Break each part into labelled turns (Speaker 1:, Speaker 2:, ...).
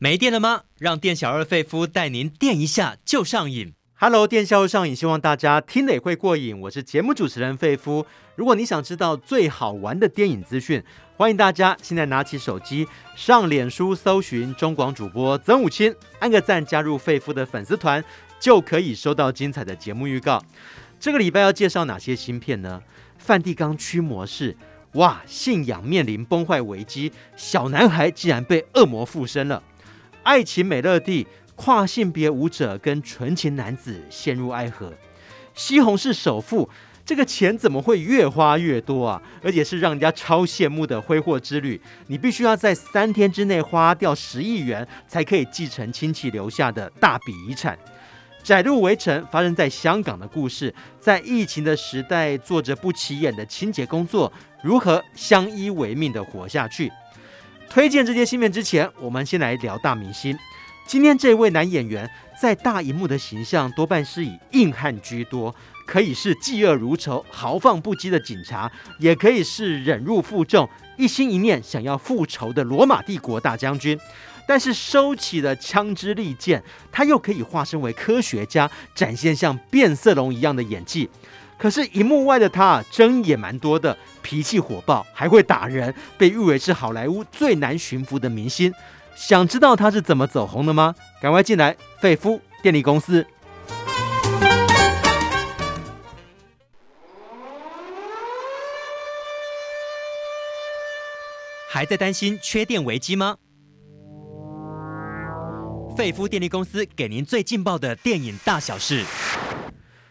Speaker 1: 没电了吗？让店小二费夫带您电一下就上瘾。
Speaker 2: Hello，电小二上瘾，希望大家听了会过瘾。我是节目主持人费夫。如果你想知道最好玩的电影资讯，欢迎大家现在拿起手机上脸书搜寻中广主播曾武清，按个赞，加入费夫的粉丝团，就可以收到精彩的节目预告。这个礼拜要介绍哪些新片呢？梵蒂冈驱魔士。哇！信仰面临崩坏危机，小男孩竟然被恶魔附身了。爱情美乐蒂，跨性别舞者跟纯情男子陷入爱河。西红柿首富，这个钱怎么会越花越多啊？而且是让人家超羡慕的挥霍之旅。你必须要在三天之内花掉十亿元，才可以继承亲戚留下的大笔遗产。窄路围城发生在香港的故事，在疫情的时代，做着不起眼的清洁工作，如何相依为命的活下去？推荐这些新片之前，我们先来聊大明星。今天这位男演员在大荧幕的形象多半是以硬汉居多，可以是嫉恶如仇、豪放不羁的警察，也可以是忍辱负重、一心一念想要复仇的罗马帝国大将军。但是收起了枪支利剑，他又可以化身为科学家，展现像变色龙一样的演技。可是荧幕外的他争议也蛮多的，脾气火爆，还会打人，被誉为是好莱坞最难驯服的明星。想知道他是怎么走红的吗？赶快进来，费夫电力公司。
Speaker 1: 还在担心缺电危机吗？费夫电力公司给您最劲爆的电影大小事。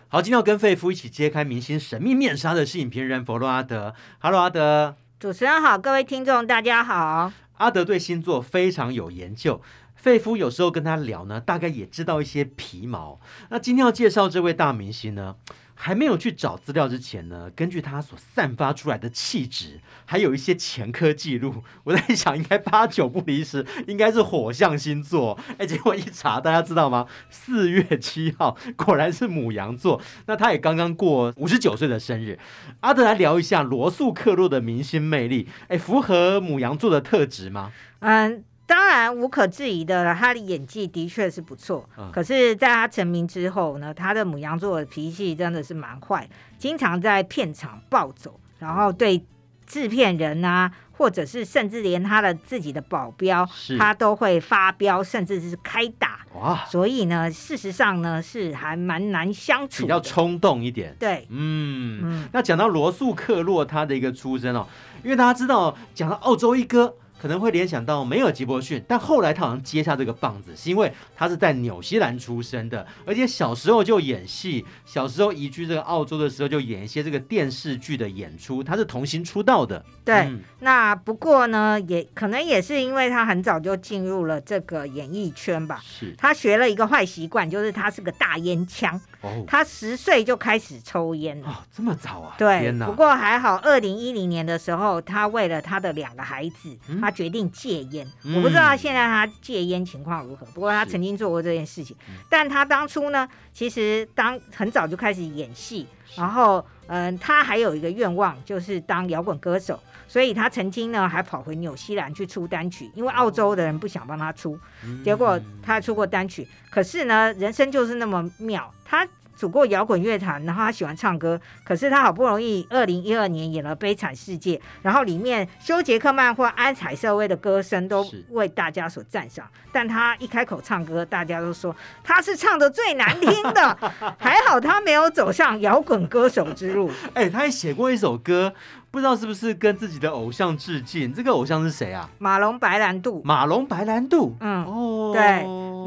Speaker 2: 好，今天要跟费夫一起揭开明星神秘面纱的是影评人佛洛阿德。Hello，阿德。
Speaker 3: 主持人好，各位听众大家好。
Speaker 2: 阿德对星座非常有研究，费夫有时候跟他聊呢，大概也知道一些皮毛。那今天要介绍这位大明星呢，还没有去找资料之前呢，根据他所散发出来的气质，还有一些前科记录，我在想，应该八九不离十，应该是火象星座。哎，结果一查，大家知道吗？四月七号，果然是母羊座。那他也刚刚过五十九岁的生日。阿德来聊一下罗素克洛的明星魅力，哎，符合母羊座的特质吗？
Speaker 3: 嗯。当然无可置疑的了，他的演技的确是不错。嗯、可是，在他成名之后呢，他的母羊座的脾气真的是蛮坏，经常在片场暴走，然后对制片人啊，或者是甚至连他的自己的保镖，他都会发飙，甚至是开打。哇！所以呢，事实上呢，是还蛮难相处，
Speaker 2: 比较冲动一点。
Speaker 3: 对，
Speaker 2: 嗯嗯。那讲到罗素克洛他的一个出身哦，因为大家知道，讲到澳洲一哥。可能会联想到梅尔吉伯逊，但后来他好像接下这个棒子，是因为他是在纽西兰出生的，而且小时候就演戏，小时候移居这个澳洲的时候就演一些这个电视剧的演出，他是童星出道的。
Speaker 3: 对，嗯、那不过呢，也可能也是因为他很早就进入了这个演艺圈吧。是，他学了一个坏习惯，就是他是个大烟枪。哦，他十岁就开始抽烟了。
Speaker 2: 哦，这么早啊？
Speaker 3: 对，不过还好，二零一零年的时候，他为了他的两个孩子，嗯？他决定戒烟，嗯、我不知道现在他戒烟情况如何。不过他曾经做过这件事情，是但他当初呢，其实当很早就开始演戏，然后嗯、呃，他还有一个愿望就是当摇滚歌手，所以他曾经呢还跑回纽西兰去出单曲，因为澳洲的人不想帮他出，嗯、结果他出过单曲。可是呢，人生就是那么妙，他。组过摇滚乐团，然后他喜欢唱歌，可是他好不容易二零一二年演了《悲惨世界》，然后里面休杰克曼或安采瑟薇的歌声都为大家所赞赏，但他一开口唱歌，大家都说他是唱的最难听的，还好他没有走上摇滚歌手之路。
Speaker 2: 哎、欸，他还写过一首歌。不知道是不是跟自己的偶像致敬？这个偶像是谁啊？
Speaker 3: 马龙白兰度。
Speaker 2: 马龙白兰度，
Speaker 3: 嗯，哦，对。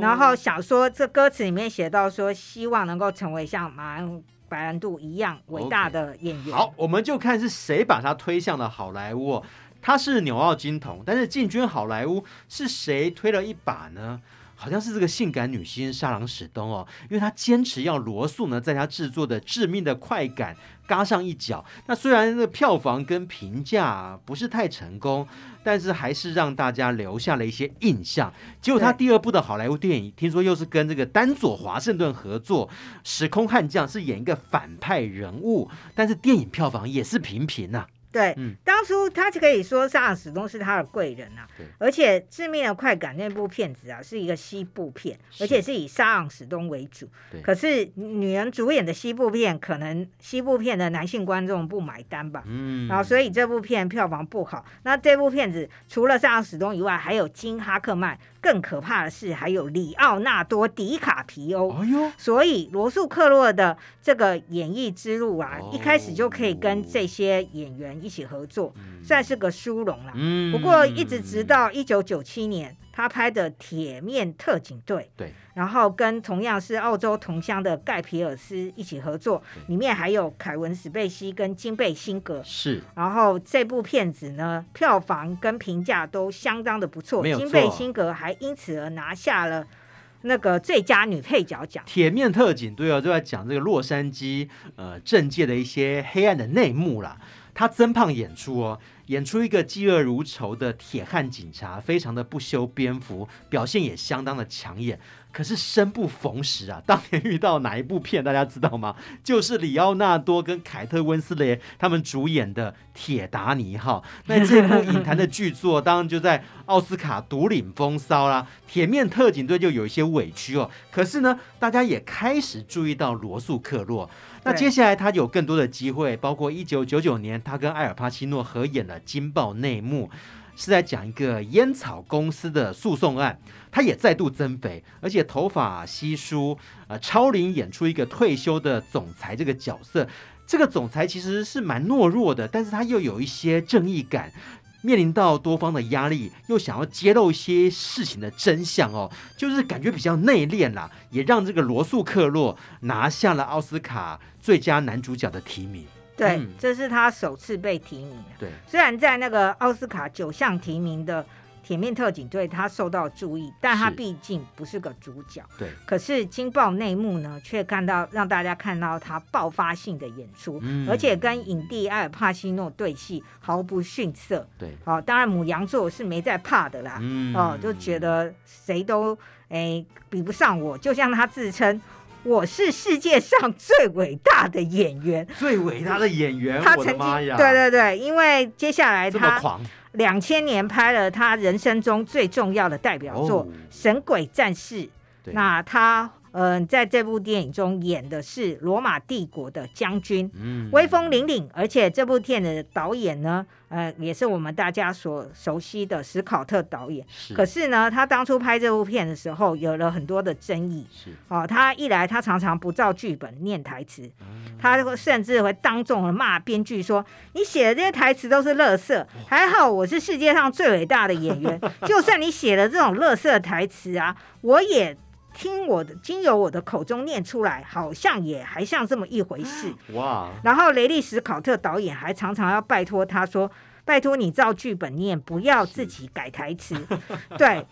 Speaker 3: 然后想说，这歌词里面写到说，希望能够成为像马龙白兰度一样伟大的演员。Okay.
Speaker 2: 好，我们就看是谁把他推向了好莱坞。他是纽澳金童，但是进军好莱坞是谁推了一把呢？好像是这个性感女星莎朗史东哦，因为她坚持要罗素呢，在她制作的《致命的快感》嘎上一脚。那虽然这票房跟评价不是太成功，但是还是让大家留下了一些印象。结果她第二部的好莱坞电影，听说又是跟这个丹佐华盛顿合作，《时空悍将》是演一个反派人物，但是电影票房也是平平呐、啊。
Speaker 3: 对，
Speaker 2: 嗯，
Speaker 3: 当初他就可以说沙朗史东是他的贵人啊，而且《致命的快感》那部片子啊，是一个西部片，而且是以沙朗史东为主。
Speaker 2: 对
Speaker 3: 可是女人主演的西部片，可能西部片的男性观众不买单吧。
Speaker 2: 嗯，
Speaker 3: 然后，所以这部片票房不好。那这部片子除了沙朗史东以外，还有金哈克曼。更可怕的是，还有里奥纳多·迪卡皮欧。
Speaker 2: 哎呦，
Speaker 3: 所以罗素克洛的这个演艺之路啊，
Speaker 2: 哦、
Speaker 3: 一开始就可以跟这些演员一起合作，
Speaker 2: 嗯、
Speaker 3: 算是个殊荣了。
Speaker 2: 嗯，
Speaker 3: 不过一直直到一九九七年，他拍的《铁面特警队》，
Speaker 2: 对，
Speaker 3: 然后跟同样是澳洲同乡的盖皮尔斯一起合作，里面还有凯文·史贝西跟金贝辛格。
Speaker 2: 是，
Speaker 3: 然后这部片子呢，票房跟评价都相当的不
Speaker 2: 错，
Speaker 3: 金贝辛格还因此而拿下了那个最佳女配角奖。
Speaker 2: 铁面特警队啊，就在讲这个洛杉矶呃政界的一些黑暗的内幕啦。他增胖演出哦，演出一个嫉恶如仇的铁汉警察，非常的不修边幅，表现也相当的抢眼。可是生不逢时啊，当年遇到哪一部片大家知道吗？就是里奥纳多跟凯特温斯雷他们主演的《铁达尼号》。那这部影坛的巨作，当然就在奥斯卡独领风骚啦。铁面特警队就有一些委屈哦，可是呢，大家也开始注意到罗素克洛。那接下来他有更多的机会，包括一九九九年他跟艾尔帕西诺合演了《惊爆内幕》。是在讲一个烟草公司的诉讼案，他也再度增肥，而且头发稀疏。呃，超龄演出一个退休的总裁这个角色，这个总裁其实是蛮懦弱的，但是他又有一些正义感，面临到多方的压力，又想要揭露一些事情的真相哦，就是感觉比较内敛啦，也让这个罗素克洛拿下了奥斯卡最佳男主角的提名。
Speaker 3: 对，
Speaker 2: 嗯、
Speaker 3: 这是他首次被提名。
Speaker 2: 对，
Speaker 3: 虽然在那个奥斯卡九项提名的《铁面特警队》，他受到注意，但他毕竟不是个主角。
Speaker 2: 对，
Speaker 3: 可是《惊爆内幕》呢，却看到让大家看到他爆发性的演出，
Speaker 2: 嗯、
Speaker 3: 而且跟影帝艾尔帕西诺对戏毫不逊色。
Speaker 2: 对，
Speaker 3: 哦，当然母羊座是没在怕的啦。
Speaker 2: 嗯、
Speaker 3: 哦，就觉得谁都哎比不上我，就像他自称。我是世界上最伟大的演员，
Speaker 2: 最伟大的演员。
Speaker 3: 他曾经，对对对，因为接下来他两千年拍了他人生中最重要的代表作《神鬼战士》，那他。嗯、呃，在这部电影中演的是罗马帝国的将军，嗯，威风凛凛。而且这部片的导演呢，呃，也是我们大家所熟悉的史考特导演。是。可是呢，他当初拍这部片的时候，有了很多的争议。是。哦，他一来，他常常不照剧本念台词，嗯、他甚至会当众的骂编剧说：“你写的这些台词都是垃圾。”还好我是世界上最伟大的演员，就算你写了这种垃圾台词啊，我也。听我的，经由我的口中念出来，好像也还像这么一回事。哇！然后雷利·史考特导演还常常要拜托他说：“ 拜托你照剧本念，不要自己改台词。”对，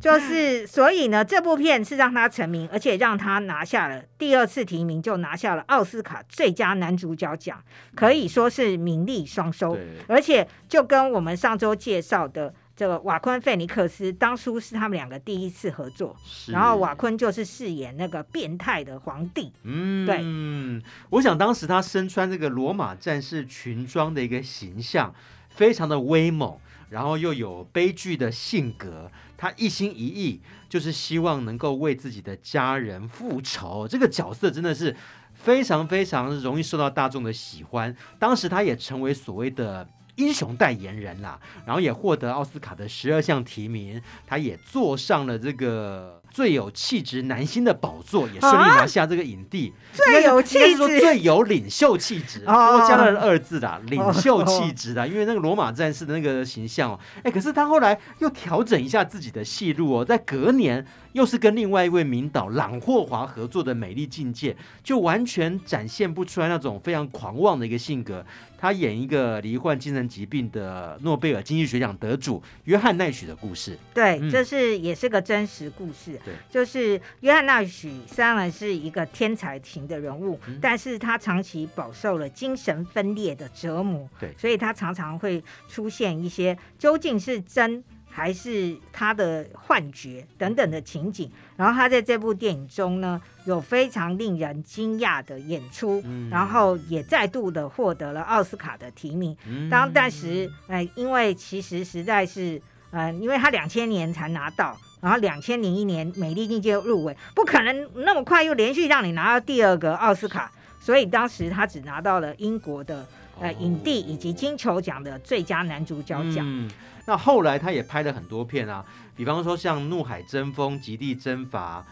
Speaker 3: 就是所以呢，这部片是让他成名，而且让他拿下了第二次提名，就拿下了奥斯卡最佳男主角奖，可以说是名利双收。而且就跟我们上周介绍的。这个瓦昆·费尼克斯当初是他们两个第一次合作，然后瓦昆就是饰演那个变态的皇帝。嗯，对，
Speaker 2: 嗯，我想当时他身穿这个罗马战士裙装的一个形象，非常的威猛，然后又有悲剧的性格，他一心一意就是希望能够为自己的家人复仇。这个角色真的是非常非常容易受到大众的喜欢。当时他也成为所谓的。英雄代言人啦，然后也获得奥斯卡的十二项提名，他也坐上了这个最有气质男星的宝座，也顺利拿下这个影帝。
Speaker 3: 啊、最有气质，
Speaker 2: 说最有领袖气质，多 加了二字啦，领袖气质啦，因为那个罗马战士的那个形象哦，哎，可是他后来又调整一下自己的戏路哦，在隔年又是跟另外一位名导朗霍华合作的《美丽境界》，就完全展现不出来那种非常狂妄的一个性格。他演一个罹患精神疾病的诺贝尔经济学奖得主约翰奈许的故事。
Speaker 3: 对，这是也是个真实故事。对，就是约翰纳许虽然是一个天才型的人物，嗯，但是他长期饱受了精神分裂的折磨。对，所以他常常会出现一些究竟是真还是他的幻觉等等的情景。然后他在这部电影中呢，有非常令人惊讶的演出，嗯、然后也再度的获得了奥斯卡的提名。嗯、当但时，呃，因为其实实在是，呃，因为他两千年才拿到，然后两千零一年美丽境界入围，不可能那么快又连续让你拿到第二个奥斯卡，所以当时他只拿到了英国的呃影帝以及金球奖的最佳男主角奖。
Speaker 2: 嗯那后来他也拍了很多片啊，比方说像《怒海争锋》《极地征伐》，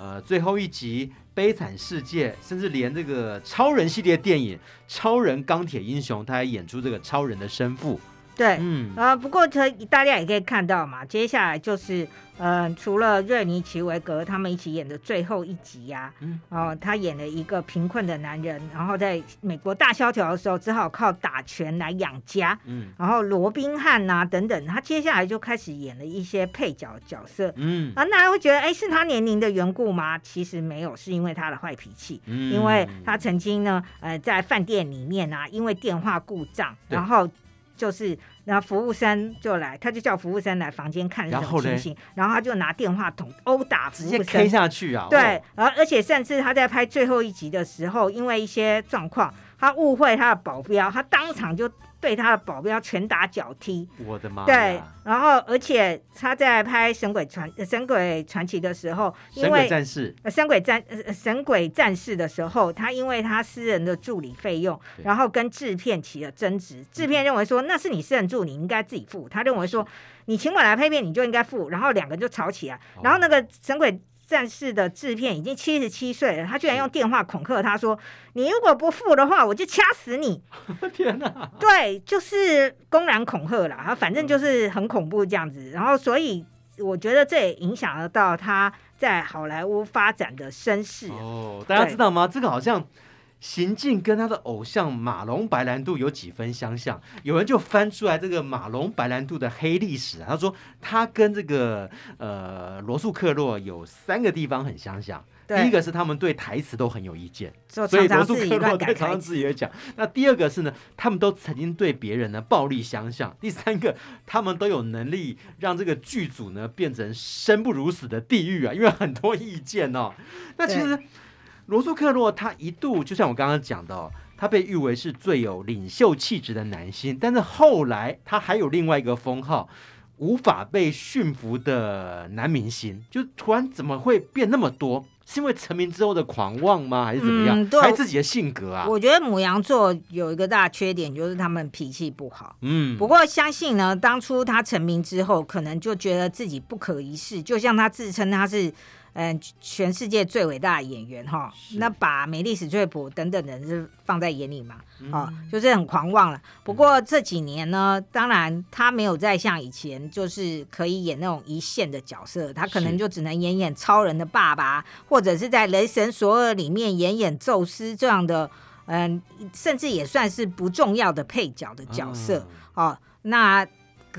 Speaker 2: 呃，最后一集《悲惨世界》，甚至连这个超人系列电影《超人钢铁英雄》，他还演出这个超人的生父。
Speaker 3: 对，嗯啊，不过他大家也可以看到嘛，接下来就是。嗯，除了瑞尼奇维格他们一起演的最后一集呀、啊，嗯，哦，他演了一个贫困的男人，然后在美国大萧条的时候，只好靠打拳来养家，嗯，然后罗宾汉呐等等，他接下来就开始演了一些配角角色，嗯，啊，大家会觉得，哎，是他年龄的缘故吗？其实没有，是因为他的坏脾气，嗯，因为他曾经呢，呃，在饭店里面啊，因为电话故障，然后。就是，然后服务生就来，他就叫服务生来房间看什么情形，然后他就拿电话筒殴打服务生，直接
Speaker 2: K 下去啊！
Speaker 3: 对，然后而且甚至他在拍最后一集的时候，因为一些状况，他误会他的保镖，他当场就。对他的保镖拳打脚踢，
Speaker 2: 我的妈！
Speaker 3: 对，然后而且他在拍神鬼传《神鬼传奇》的时候，因为
Speaker 2: 神鬼战士，
Speaker 3: 神鬼战神鬼战士的时候，他因为他私人的助理费用，然后跟制片起了争执。制片认为说那是你私人助理，你应该自己付。他认为说你请我来拍片，你就应该付。然后两个就吵起来。然后那个神鬼。战士的制片已经七十七岁了，他居然用电话恐吓他说：“你如果不付的话，我就掐死你！”
Speaker 2: 天哪！
Speaker 3: 对，就是公然恐吓啦，他反正就是很恐怖这样子。然后，所以我觉得这也影响得到他在好莱坞发展的身世。
Speaker 2: 哦，大家知道吗？这个好像。行径跟他的偶像马龙白兰度有几分相像，有人就翻出来这个马龙白兰度的黑历史啊，他说他跟这个呃罗素克洛有三个地方很相像，第一个是他们对台词都很有意见，所以罗素克洛对常常自己也讲。那第二个是呢，他们都曾经对别人呢暴力相向。第三个，他们都有能力让这个剧组呢变成生不如死的地狱啊，因为很多意见哦。那其实。罗素克洛他一度就像我刚刚讲的哦，他被誉为是最有领袖气质的男星，但是后来他还有另外一个封号，无法被驯服的男明星，就突然怎么会变那么多？是因为成名之后的狂妄吗？还是怎么样？嗯、还是自己的性格啊？
Speaker 3: 我觉得母羊座有一个大缺点，就是他们脾气不好。嗯，不过相信呢，当初他成名之后，可能就觉得自己不可一世，就像他自称他是。嗯，全世界最伟大的演员哈，那把美丽史翠普等等人是放在眼里嘛？哦，就是很狂妄了。不过这几年呢，当然他没有再像以前，就是可以演那种一线的角色，他可能就只能演演超人的爸爸，或者是在雷神索尔里面演演宙斯这样的，嗯，甚至也算是不重要的配角的角色。哦，那。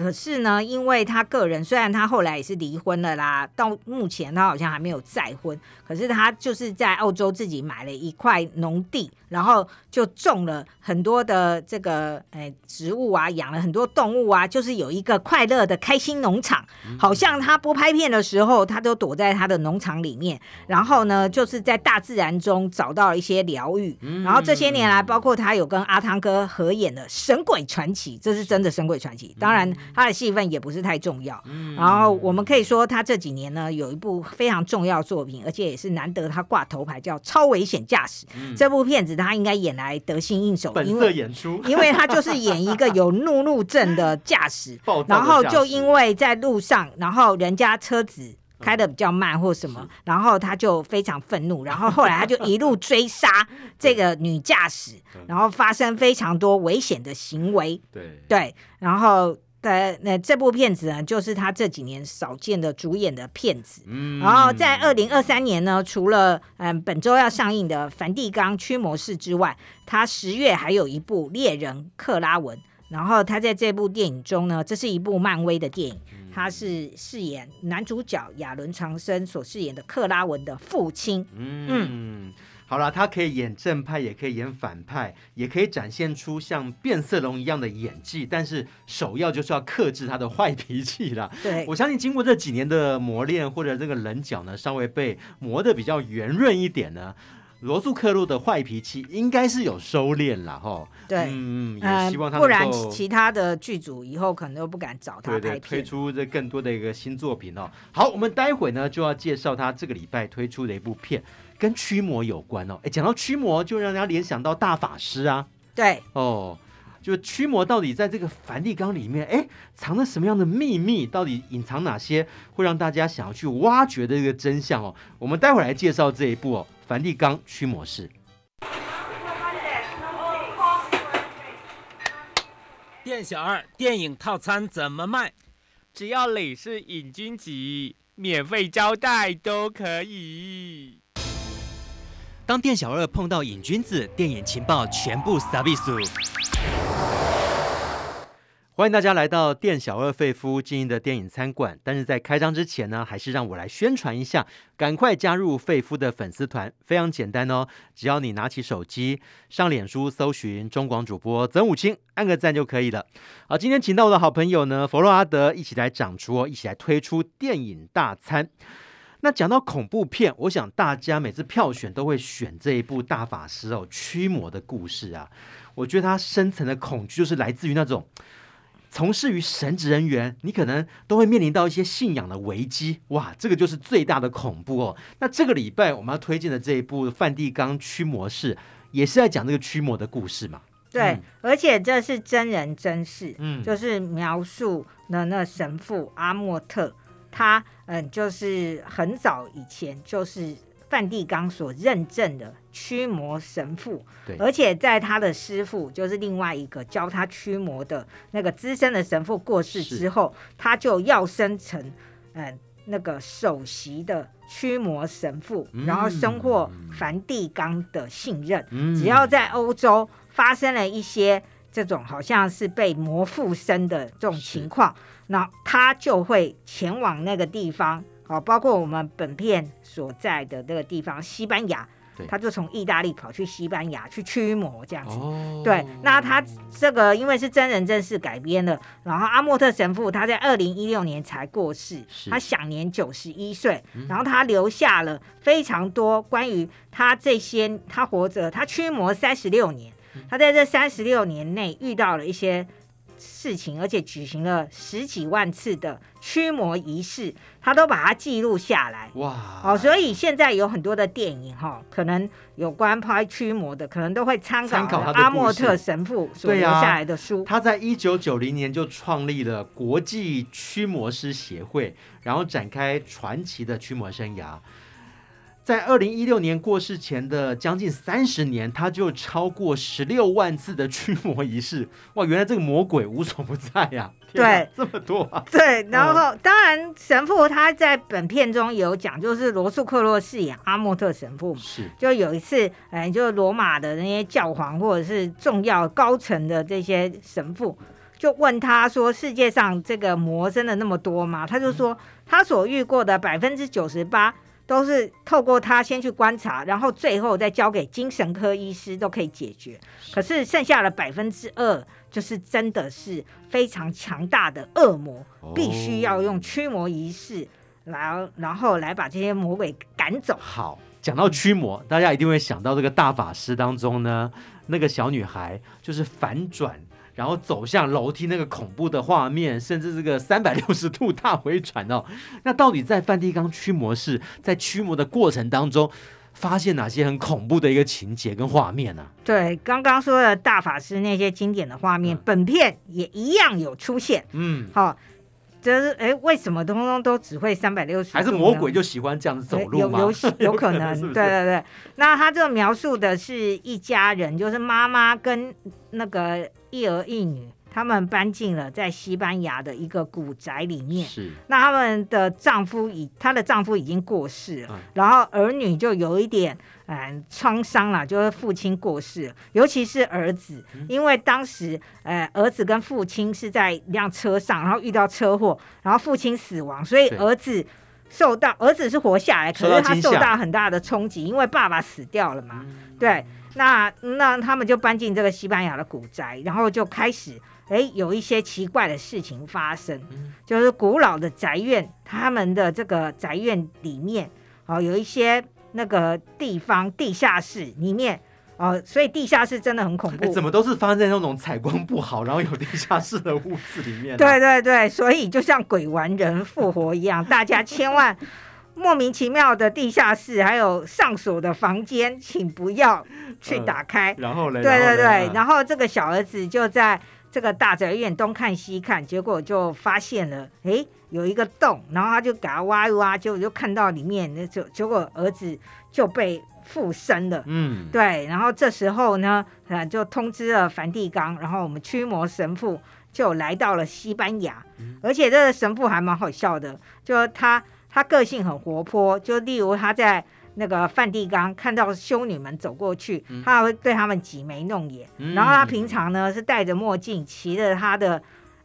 Speaker 3: 可是呢，因为他个人虽然他后来也是离婚了啦，到目前他好像还没有再婚。可是他就是在澳洲自己买了一块农地，然后就种了很多的这个诶植物啊，养了很多动物啊，就是有一个快乐的开心农场。好像他不拍片的时候，他都躲在他的农场里面，然后呢，就是在大自然中找到了一些疗愈。然后这些年来，包括他有跟阿汤哥合演的《神鬼传奇》，这是真的《神鬼传奇》，当然。他的戏份也不是太重要，嗯、然后我们可以说他这几年呢有一部非常重要作品，而且也是难得他挂头牌，叫《超危险驾驶》。嗯、这部片子他应该演来得心应手，
Speaker 2: 本色演出，
Speaker 3: 因为他就是演一个有怒路症 的驾驶，然后就因为在路上，然后人家车子。开的比较慢或什么，然后他就非常愤怒，然后后来他就一路追杀 这个女驾驶，然后发生非常多危险的行为。对对，然后的那这部片子呢，就是他这几年少见的主演的片子。嗯，然后在二零二三年呢，除了嗯本周要上映的《梵蒂冈驱魔士》之外，他十月还有一部《猎人克拉文》，然后他在这部电影中呢，这是一部漫威的电影。他是饰演男主角亚伦·长生所饰演的克拉文的父亲。嗯。嗯
Speaker 2: 好了，他可以演正派，也可以演反派，也可以展现出像变色龙一样的演技，但是首要就是要克制他的坏脾气啦。
Speaker 3: 对，
Speaker 2: 我相信经过这几年的磨练，或者这个棱角呢稍微被磨得比较圆润一点呢，罗素克洛的坏脾气应该是有收敛了哈。
Speaker 3: 对，
Speaker 2: 嗯，也希望他、
Speaker 3: 呃、不然其他的剧组以后可能都不敢找他拍片，
Speaker 2: 推出这更多的一个新作品哦。好，我们待会呢就要介绍他这个礼拜推出的一部片。跟驱魔有关哦，哎，讲到驱魔，就让人家联想到大法师啊。
Speaker 3: 对，
Speaker 2: 哦，就驱魔到底在这个梵蒂冈里面，哎，藏着什么样的秘密？到底隐藏哪些会让大家想要去挖掘的一个真相哦？我们待会儿来介绍这一部哦，《梵蒂冈驱魔师》。
Speaker 4: 店小二，电影套餐怎么卖？
Speaker 5: 只要你是瘾君子，免费招待都可以。
Speaker 1: 当店小二碰到瘾君子，电影情报全部撒比苏。
Speaker 2: 欢迎大家来到店小二费夫经营的电影餐馆。但是在开张之前呢，还是让我来宣传一下，赶快加入费夫的粉丝团，非常简单哦，只要你拿起手机上脸书搜寻中广主播曾武清，按个赞就可以了。好，今天请到我的好朋友呢，佛洛阿德一起来讲出，一起来推出电影大餐。那讲到恐怖片，我想大家每次票选都会选这一部大法师哦驱魔的故事啊。我觉得他深层的恐惧就是来自于那种从事于神职人员，你可能都会面临到一些信仰的危机。哇，这个就是最大的恐怖哦。那这个礼拜我们要推荐的这一部《梵蒂冈驱魔士》，也是在讲这个驱魔的故事嘛？
Speaker 3: 对，嗯、而且这是真人真事，
Speaker 2: 嗯，
Speaker 3: 就是描述的那神父阿莫特。他嗯，就是很早以前就是梵蒂冈所认证的驱魔神父，
Speaker 2: 对，
Speaker 3: 而且在他的师傅，就是另外一个教他驱魔的那个资深的神父过世之后，他就要升成嗯那个首席的驱魔神父，嗯、然后收获梵蒂冈的信任。嗯、只要在欧洲发生了一些这种好像是被魔附身的这种情况。那他就会前往那个地方，好，包括我们本片所在的这个地方，西班牙，他就从意大利跑去西班牙去驱魔这样子。
Speaker 2: 哦、
Speaker 3: 对，那他这个因为是真人真事改编的，然后阿莫特神父他在二零一六年才过世，他享年九十一岁，
Speaker 2: 嗯、
Speaker 3: 然后他留下了非常多关于他这些他活着，他驱魔三十六年，他在这三十六年内遇到了一些。事情，而且举行了十几万次的驱魔仪式，他都把它记录下来。
Speaker 2: 哇！
Speaker 3: 哦，所以现在有很多的电影哈、哦，可能有关拍驱魔的，可能都会参考阿莫特神父所留下来的书。
Speaker 2: 啊、他在一九九零年就创立了国际驱魔师协会，然后展开传奇的驱魔生涯。在二零一六年过世前的将近三十年，他就超过十六万次的驱魔仪式。哇，原来这个魔鬼无所不在呀、啊！对，这么多啊！
Speaker 3: 对，然后、嗯、当然神父他在本片中有讲，就是罗素克洛饰演阿莫特神父嘛，
Speaker 2: 是
Speaker 3: 就有一次，哎，就是罗马的那些教皇或者是重要高层的这些神父，就问他说：“世界上这个魔真的那么多吗？”他就说，他所遇过的百分之九十八。都是透过他先去观察，然后最后再交给精神科医师都可以解决。可是剩下的百分之二，就是真的是非常强大的恶魔，必须要用驱魔仪式来，然后来把这些魔鬼赶走。
Speaker 2: 好，讲到驱魔，大家一定会想到这个大法师当中呢，那个小女孩就是反转。然后走向楼梯那个恐怖的画面，甚至这个三百六十度大回转哦，那到底在梵蒂冈驱魔室在驱魔的过程当中，发现哪些很恐怖的一个情节跟画面呢、啊？
Speaker 3: 对，刚刚说的大法师那些经典的画面，嗯、本片也一样有出现。
Speaker 2: 嗯，
Speaker 3: 好，就是哎，为什么通通都只会三百六十度？
Speaker 2: 还是魔鬼就喜欢这样子走路吗？
Speaker 3: 有有 有可能，对对对。那他这个描述的是一家人，就是妈妈跟那个。一儿一女，他们搬进了在西班牙的一个古宅里面。
Speaker 2: 是，
Speaker 3: 那他们的丈夫已，她的丈夫已经过世了，
Speaker 2: 嗯、
Speaker 3: 然后儿女就有一点嗯创伤了，就是父亲过世了，尤其是儿子，嗯、因为当时呃儿子跟父亲是在一辆车上，然后遇到车祸，然后父亲死亡，所以儿子受到儿子是活下来，可是他受
Speaker 2: 受到
Speaker 3: 很大的冲击，因为爸爸死掉了嘛。
Speaker 2: 嗯。
Speaker 3: 对，那那他们就搬进这个西班牙的古宅，然后就开始哎有一些奇怪的事情发生，
Speaker 2: 嗯。
Speaker 3: 就是古老的宅院，他们的这个宅院里面哦有一些那个地方地下室里面哦，所以地下室真的很恐怖。
Speaker 2: 哎，怎么都是发生在那种采光不好，然后有地下室的屋子里面啊？
Speaker 3: 对对对，所以就像鬼玩人复活一样，大家千万莫名其妙的地下室还有上锁的房间，请不要去打开。
Speaker 2: 然后嘞，
Speaker 3: 对对对，
Speaker 2: 然
Speaker 3: 后这个小儿子就在这个大宅院东看西看，结果就发现了，诶，有一个洞，然后他就给他挖一挖，就就看到里面，那就结果儿子就被附身了。
Speaker 2: 嗯，
Speaker 3: 对，然后这时候呢，呃，就通知了梵蒂冈，然后我们驱魔神父就来到了西班牙，
Speaker 2: 嗯。
Speaker 3: 而且这个神父还蛮好笑的，就他他个性很活泼，就例如他在那个梵蒂冈看到修女们走过去，
Speaker 2: 嗯。
Speaker 3: 他还会对他们挤眉弄眼，
Speaker 2: 嗯。
Speaker 3: 然后他平常呢是戴着墨镜，骑着他的。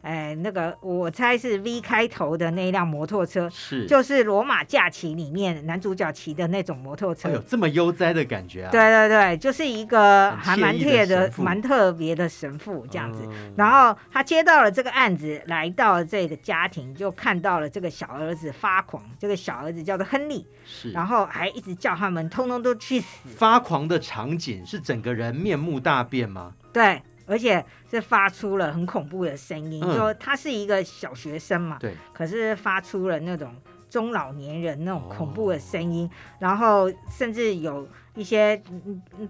Speaker 3: 哎，那个我猜是 V 开头的那一辆摩托车，
Speaker 2: 是，
Speaker 3: 就是《罗马假期》里面男主角骑的那种摩托车。
Speaker 2: 哎呦，这么悠哉的感觉啊！
Speaker 3: 对对对，就是一
Speaker 2: 个还
Speaker 3: 蛮特的、蛮特别的神父这样子。
Speaker 2: 嗯
Speaker 3: 然后他接到了这个案子，来到了这个家庭，就看到了这个小儿子发狂。这个小儿子叫做亨利，
Speaker 2: 是，
Speaker 3: 然后还一直叫他们通通都去死。
Speaker 2: 发狂的场景是整个人面目大变吗？
Speaker 3: 对，而且是发出了很恐怖的声音，
Speaker 2: 嗯。
Speaker 3: 就他是一个小学生嘛，
Speaker 2: 对，
Speaker 3: 可是发出了那种中老年人那种恐怖的声音，
Speaker 2: 哦。
Speaker 3: 然后甚至有一些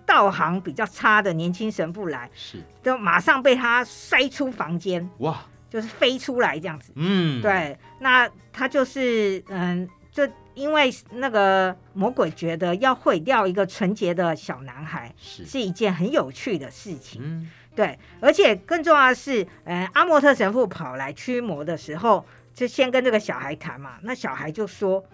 Speaker 3: 道行比较差的年轻神父来，
Speaker 2: 是，
Speaker 3: 都马上被他摔出房间，
Speaker 2: 哇，
Speaker 3: 就是飞出来这样子。
Speaker 2: 嗯，，
Speaker 3: 对，那他就是嗯，就因为那个魔鬼觉得要毁掉一个纯洁的小男孩
Speaker 2: 是，
Speaker 3: 是一件很有趣的事情。
Speaker 2: 嗯，
Speaker 3: 对，而且更重要的是，呃，阿莫特神父跑来驱魔的时候，就先跟这个小孩谈嘛。那小孩就说：“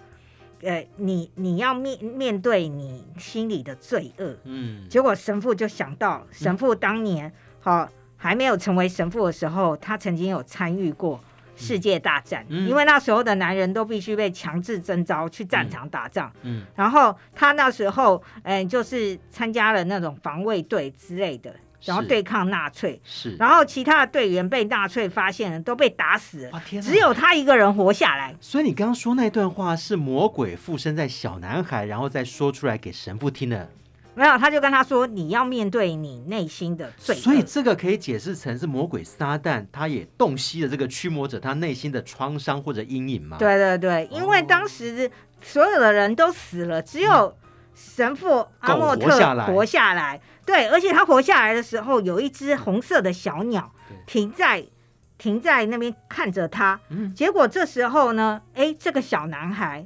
Speaker 3: 呃，你你要面面对你心里的罪恶。”
Speaker 2: 嗯，
Speaker 3: 结果神父就想到，神父当年好、还没有成为神父的时候，他曾经有参与过世界大战，
Speaker 2: 嗯
Speaker 3: 因为那时候的男人都必须被强制征召去战场打仗。
Speaker 2: 嗯，
Speaker 3: 然后他那时候，嗯、就是参加了那种防卫队之类的，然
Speaker 2: 后
Speaker 3: 对抗纳粹。
Speaker 2: 是，
Speaker 3: 然后其他的队员被纳粹发现了，都被打死了，只有他一个人活下来。
Speaker 2: 所以你刚刚说那段话是魔鬼附身在小男孩，然后再说出来给神父听的，
Speaker 3: 没有，他就跟他说：“你要面对你内心的罪。”
Speaker 2: 所以这个可以解释成是魔鬼撒旦，他也洞悉了这个驱魔者他内心的创伤或者阴影吗？，
Speaker 3: 对对对，因为当时所有的人都死了，只有神父阿莫特
Speaker 2: 活下来。
Speaker 3: 对，而且他活下来的时候，有一只红色的小
Speaker 2: 鸟
Speaker 3: 停在停在那边看着他。
Speaker 2: 嗯，
Speaker 3: 结果这时候呢，哎，这个小男孩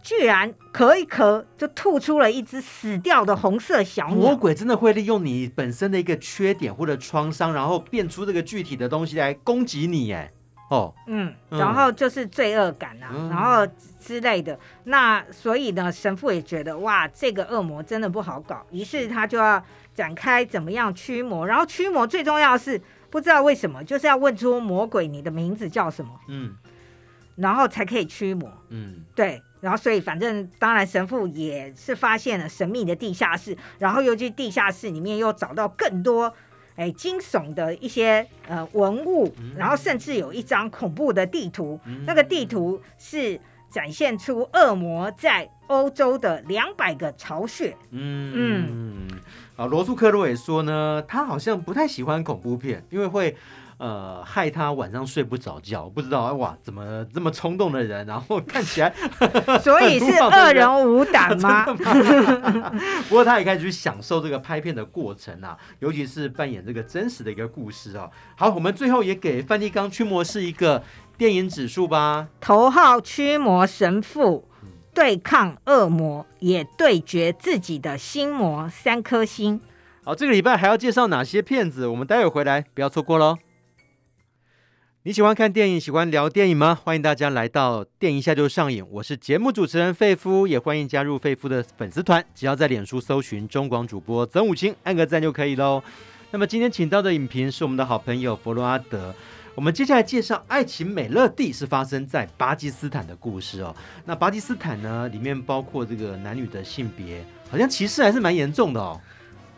Speaker 3: 居然咳一咳，就吐出了一只死掉的红色小鸟。
Speaker 2: 魔鬼真的会利用你本身的一个缺点或者创伤，然后变出这个具体的东西来攻击你，哎，哦，
Speaker 3: 嗯，
Speaker 2: 嗯
Speaker 3: 然后就是罪恶感啊，
Speaker 2: 嗯
Speaker 3: 然后之类的。那所以呢，神父也觉得哇，这个恶魔真的不好搞，于是他就要展开怎么样驱魔。然后驱魔最重要的是，不知道为什么，就是要问出魔鬼你的名字叫什么，
Speaker 2: 嗯
Speaker 3: 然后才可以驱魔。
Speaker 2: 嗯，
Speaker 3: 对，然后所以反正当然神父也是发现了神秘的地下室，然后又去地下室里面又找到更多哎惊悚的一些呃文物，然后甚至有一张恐怖的地图，
Speaker 2: 嗯。
Speaker 3: 那个地图是展现出恶魔在欧洲的两百个巢穴。
Speaker 2: 嗯。嗯，啊，罗素克洛也说呢，他好像不太喜欢恐怖片，因为会呃害他晚上睡不着觉。不知道哇，怎么这么冲动的人，然后看起来，
Speaker 3: 所以是恶人无胆吗？
Speaker 2: 不过他也开始去享受这个拍片的过程啊，尤其是扮演这个真实的一个故事啊。好，我们最后也给梵蒂冈驱魔师一个电影指数吧。
Speaker 3: 头号驱魔神父对抗恶魔，也对决自己的心魔，三颗星。
Speaker 2: 好，这个礼拜还要介绍哪些片子？我们待会回来，不要错过喽。你喜欢看电影，喜欢聊电影吗？欢迎大家来到电影下就上映。我是节目主持人费夫，也欢迎加入费夫的粉丝团，只要在脸书搜寻中广主播曾武清，按个赞就可以喽。那么今天请到的影评是我们的好朋友佛罗阿德。我们接下来介绍《爱情美乐蒂》是发生在巴基斯坦的故事哦。那巴基斯坦呢，里面包括这个男女的性别，好像歧视还是蛮严重的哦。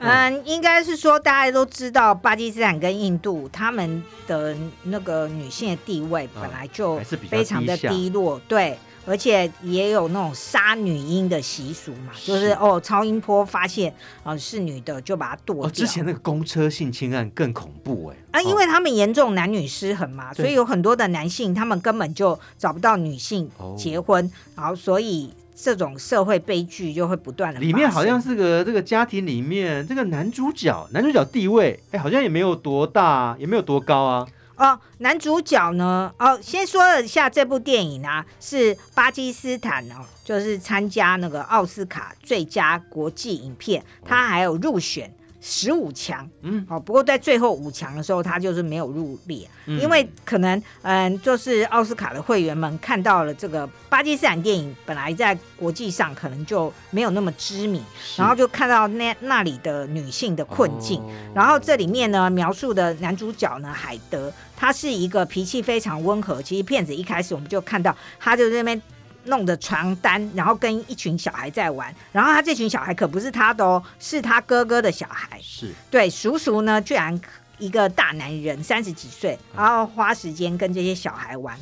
Speaker 3: 嗯，应该是说大家都知道，巴基斯坦跟印度他们的那个女性的地位本来就非常的低落，对。而且也有那种杀女婴的习俗嘛，是就是哦，超音波发现啊、呃、是女的就把它剁掉。哦，
Speaker 2: 之前那个公车性侵案更恐怖哎。
Speaker 3: 啊，因为他们严重男女失衡嘛，所以有很多的男性他们根本就找不到女性结婚，哦、然后所以这种社会悲剧就会不断的。里
Speaker 2: 面好像是个这个家庭里面这个男主角，男主角地位哎好像也没有多大，也没有多高啊。
Speaker 3: 哦，男主角呢？哦，先说一下这部电影啊，是巴基斯坦哦，就是参加那个奥斯卡最佳国际影片，他还有入选。十五强，嗯，好，不过在最后五强的时候，他就是没有入列，嗯、因为可能，嗯，就是奥斯卡的会员们看到了这个巴基斯坦电影，本来在国际上可能就没有那么知名，然后就看到那那里的女性的困境，哦、然后这里面呢描述的男主角呢海德，他是一个脾气非常温和，其实片子一开始我们就看到他就在那边。弄的床单，然后跟一群小孩在玩，然后他这群小孩可不是他的哦，是他哥哥的小孩。
Speaker 2: 是
Speaker 3: 对叔叔呢，居然一个大男人三十几岁，然后花时间跟这些小孩玩，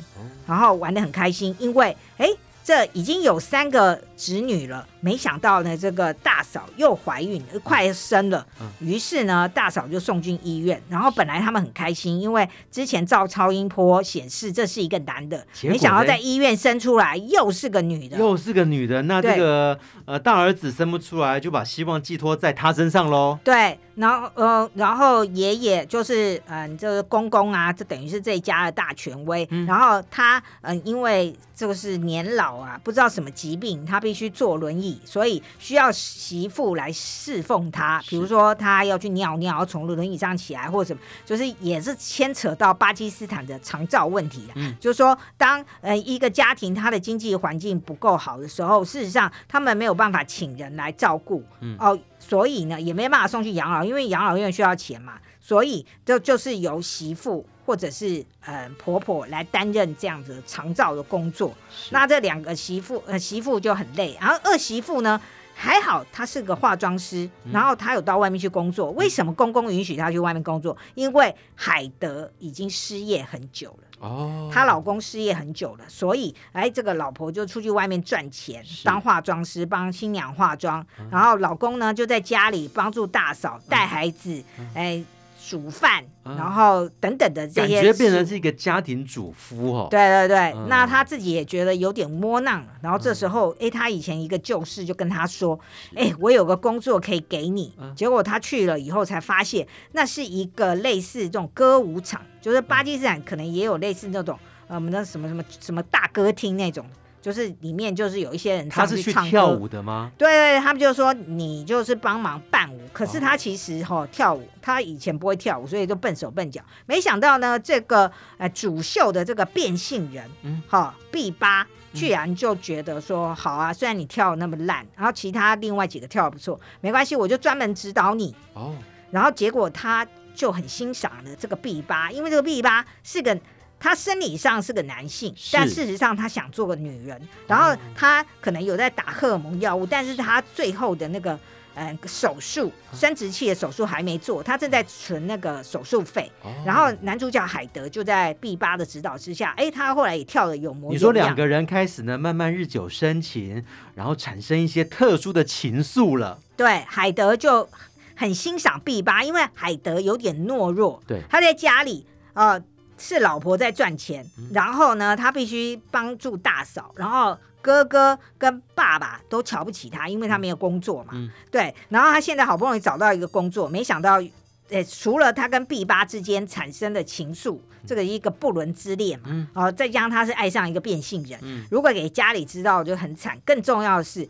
Speaker 3: 然后玩的很开心，因为哎。诶这已经有三个侄女了，没想到呢，这个大嫂又怀孕，快生了。于是呢，大嫂就送进医院。然后本来他们很开心，因为之前照超音波显示这是一个男的，没想到在医院生出来又是个女的，
Speaker 2: 又是个女的。那这个呃大儿子生不出来，就把希望寄托在他身上喽。
Speaker 3: 对。然后呃，然后爷爷就是嗯，这个公公啊，这等于是这一家的大权威。嗯、然后他嗯，因为这个是年老啊，不知道什么疾病，他必须坐轮椅，所以需要媳妇来侍奉他。比如说他要去尿尿，从轮椅上起来，或者什么，就是也是牵扯到巴基斯坦的长照问题的。嗯、就是说，当呃一个家庭他的经济环境不够好的时候，事实上他们没有办法请人来照顾。嗯、哦。所以呢，也没办法送去养老，因为养老院需要钱嘛。所以就就是由媳妇或者是呃婆婆来担任这样子长照的工作。那这两个媳妇呃媳妇就很累，然后二媳妇呢还好，她是个化妆师，然后她有到外面去工作。嗯、为什么公公允许她去外面工作？因为海德已经失业很久了。哦，她老公失业很久了，所以哎，这个老婆就出去外面赚钱，当化妆师帮新娘化妆，嗯、然后老公呢就在家里帮助大嫂带孩子，哎。煮饭，然后等等的这些，
Speaker 2: 感觉变成是一个家庭主夫哦。
Speaker 3: 对对对，嗯、那他自己也觉得有点窝囊。然后这时候，哎、嗯，他以前一个旧事就跟他说：“哎，我有个工作可以给你。嗯”结果他去了以后才发现，那是一个类似这种歌舞场，就是巴基斯坦可能也有类似那种，呃，我们的什么什么什么大歌厅那种。就是里面就是有一些人，他是去
Speaker 2: 跳舞的吗？
Speaker 3: 对对，他们就说你就是帮忙伴舞，可是他其实哈、哦、跳舞，他以前不会跳舞，所以就笨手笨脚。没想到呢，这个呃主秀的这个变性人，嗯，哈 B 八居然就觉得说好啊，虽然你跳的那么烂，然后其他另外几个跳的不错，没关系，我就专门指导你哦。然后结果他就很欣赏了这个 B 八，因为这个 B 八是个。他生理上是个男性，但事实上他想做个女人。然后他可能有在打荷尔蒙药物，但是他最后的那个呃手术生殖器的手术还没做，他正在存那个手术费。哦、然后男主角海德就在 B 八的指导之下，哎，他后来也跳了有模有样。
Speaker 2: 你说两个人开始呢，慢慢日久生情，然后产生一些特殊的情愫了。
Speaker 3: 对，海德就很欣赏 B 八，因为海德有点懦弱。
Speaker 2: 对，
Speaker 3: 他在家里呃。是老婆在赚钱，然后呢，他必须帮助大嫂，然后哥哥跟爸爸都瞧不起他，因为他没有工作嘛。嗯、对，然后他现在好不容易找到一个工作，没想到，呃，除了他跟 B 八之间产生的情愫，这个一个不伦之恋嘛，嗯、哦，再加上他是爱上一个变性人，嗯、如果给家里知道就很惨。更重要的是。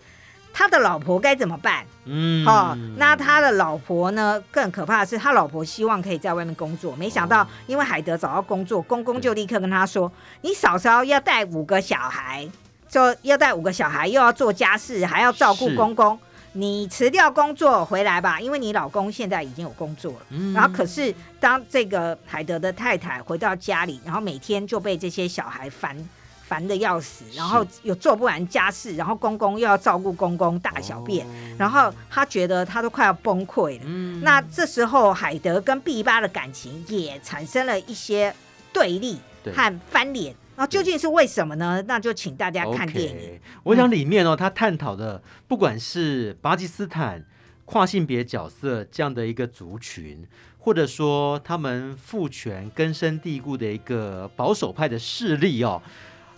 Speaker 3: 他的老婆该怎么办？嗯，好、哦，那他的老婆呢？更可怕的是，他老婆希望可以在外面工作，没想到因为海德找到工作，公公就立刻跟他说：“你嫂嫂要带五个小孩，就要带五个小孩，又要做家事，还要照顾公公。”你辞掉工作回来吧，因为你老公现在已经有工作了。
Speaker 2: 嗯，
Speaker 3: 然后可是当这个海德的太太回到家里，然后每天就被这些小孩烦烦的要死，然后又做不完家事，然后公公又要照顾公公大小便，哦、然后他觉得他都快要崩溃了。嗯，那这时候海德跟毕巴的感情也产生了一些对立和翻脸。那究竟是为什么呢？那就请大家看电影。Okay,
Speaker 2: 我想里面哦，他探讨的不管是巴基斯坦跨性别角色这样的一个族群，或者说他们父权根深蒂固的一个保守派的势力哦，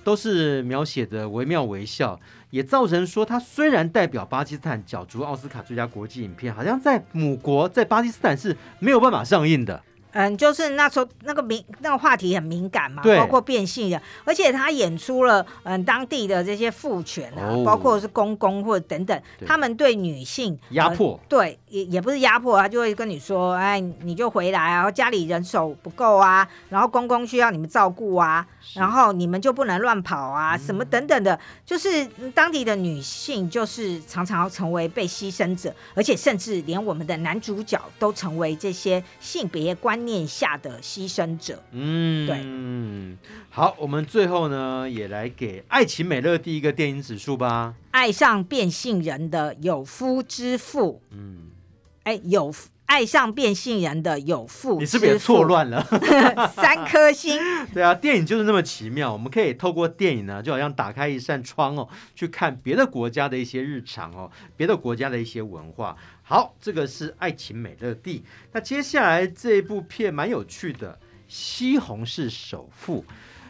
Speaker 2: 都是描写的惟妙惟肖，也造成说他虽然代表巴基斯坦角逐奥斯卡最佳国际影片，好像在母国在巴基斯坦是没有办法上映的。
Speaker 3: 嗯，就是那时候那个敏那个话题很敏感嘛，包括变性的，而且他演出了嗯当地的这些父权啊，哦、包括是公公或者等等，他们对女性
Speaker 2: 压迫，
Speaker 3: 呃、对也也不是压迫，他就会跟你说，哎，你就回来啊，然后家里人手不够啊，然后公公需要你们照顾啊，然后你们就不能乱跑啊，什么等等的，就是当地的女性就是常常成为被牺牲者，而且甚至连我们的男主角都成为这些性别观念下的牺牲者，
Speaker 2: 嗯，对，嗯，好，我们最后呢也来给爱情美乐第一个电影指数吧。
Speaker 3: 爱上变性人的有夫之妇，嗯，哎，有爱上变性人的有妇，
Speaker 2: 你是不是也错乱了？
Speaker 3: 三颗星。
Speaker 2: 对啊，电影就是那么奇妙，我们可以透过电影呢，就好像打开一扇窗哦，去看别的国家的一些日常哦，别的国家的一些文化。好，这个是爱情美乐蒂。那接下来这一部片蛮有趣的，《西红柿首富》。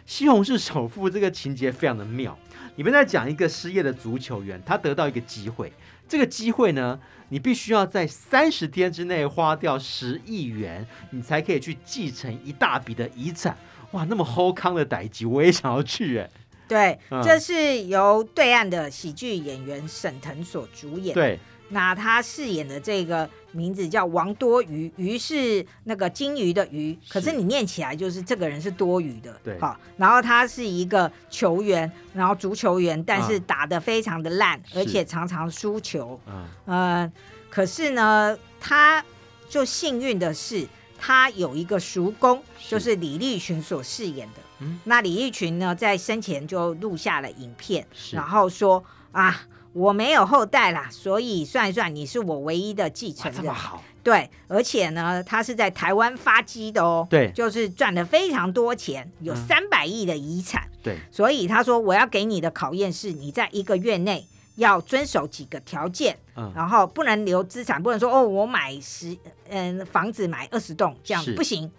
Speaker 2: 西红柿首富这个情节非常的妙。你们在讲一个失业的足球员，他得到一个机会，这个机会呢，你必须要在三十天之内花掉十亿元，你才可以去继承一大笔的遗产。哇，那么好康的代级，我也想要去哎。
Speaker 3: 对，嗯、这是由对岸的喜剧演员沈腾所主演。
Speaker 2: 对。
Speaker 3: 那他饰演的这个名字叫王多鱼，鱼是那个金鱼的鱼，可是你念起来就是这个人是多余的。
Speaker 2: 对，
Speaker 3: 好，然后他是一个球员，然后足球员，但是打得非常的烂，啊、而且常常输球。嗯、呃，可是呢，他就幸运的是，他有一个叔公，就是李立群所饰演的。嗯，那李立群呢，在生前就录下了影片，然后说啊。我没有后代啦，所以算一算，你是我唯一的继承人。
Speaker 2: 这么好。
Speaker 3: 对，而且呢，他是在台湾发迹的哦。
Speaker 2: 对，
Speaker 3: 就是赚了非常多钱，有三百亿的遗产。
Speaker 2: 嗯。对，
Speaker 3: 所以他说我要给你的考验是，你在一个月内要遵守几个条件，嗯，然后不能留资产，不能说哦，我买十嗯房子买二十栋这样不行。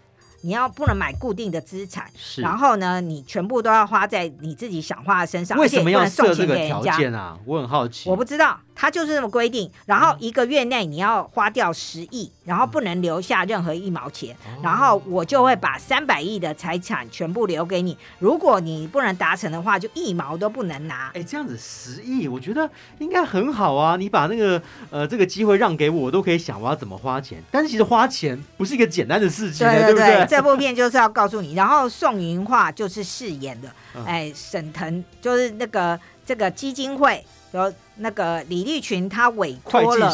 Speaker 3: 你要不能买固定的资产，然后呢，你全部都要花在你自己想花的身上。
Speaker 2: 为什么要设这个条件啊？我很好奇。
Speaker 3: 我不知道。他就是这么规定，然后一个月内你要花掉十亿，然后不能留下任何一毛钱，然后我就会把三百亿的财产全部留给你。如果你不能达成的话，就一毛都不能拿。
Speaker 2: 哎，这样子十亿，我觉得应该很好啊！你把那个呃这个机会让给我，我都可以想我要怎么花钱。但是其实花钱不是一个简单的事情，
Speaker 3: 对对对，
Speaker 2: 对不对？
Speaker 3: 这部片就是要告诉你。然后宋云画就是饰演的，哎，沈腾就是那个这个基金会。有那个李立群，他委托了，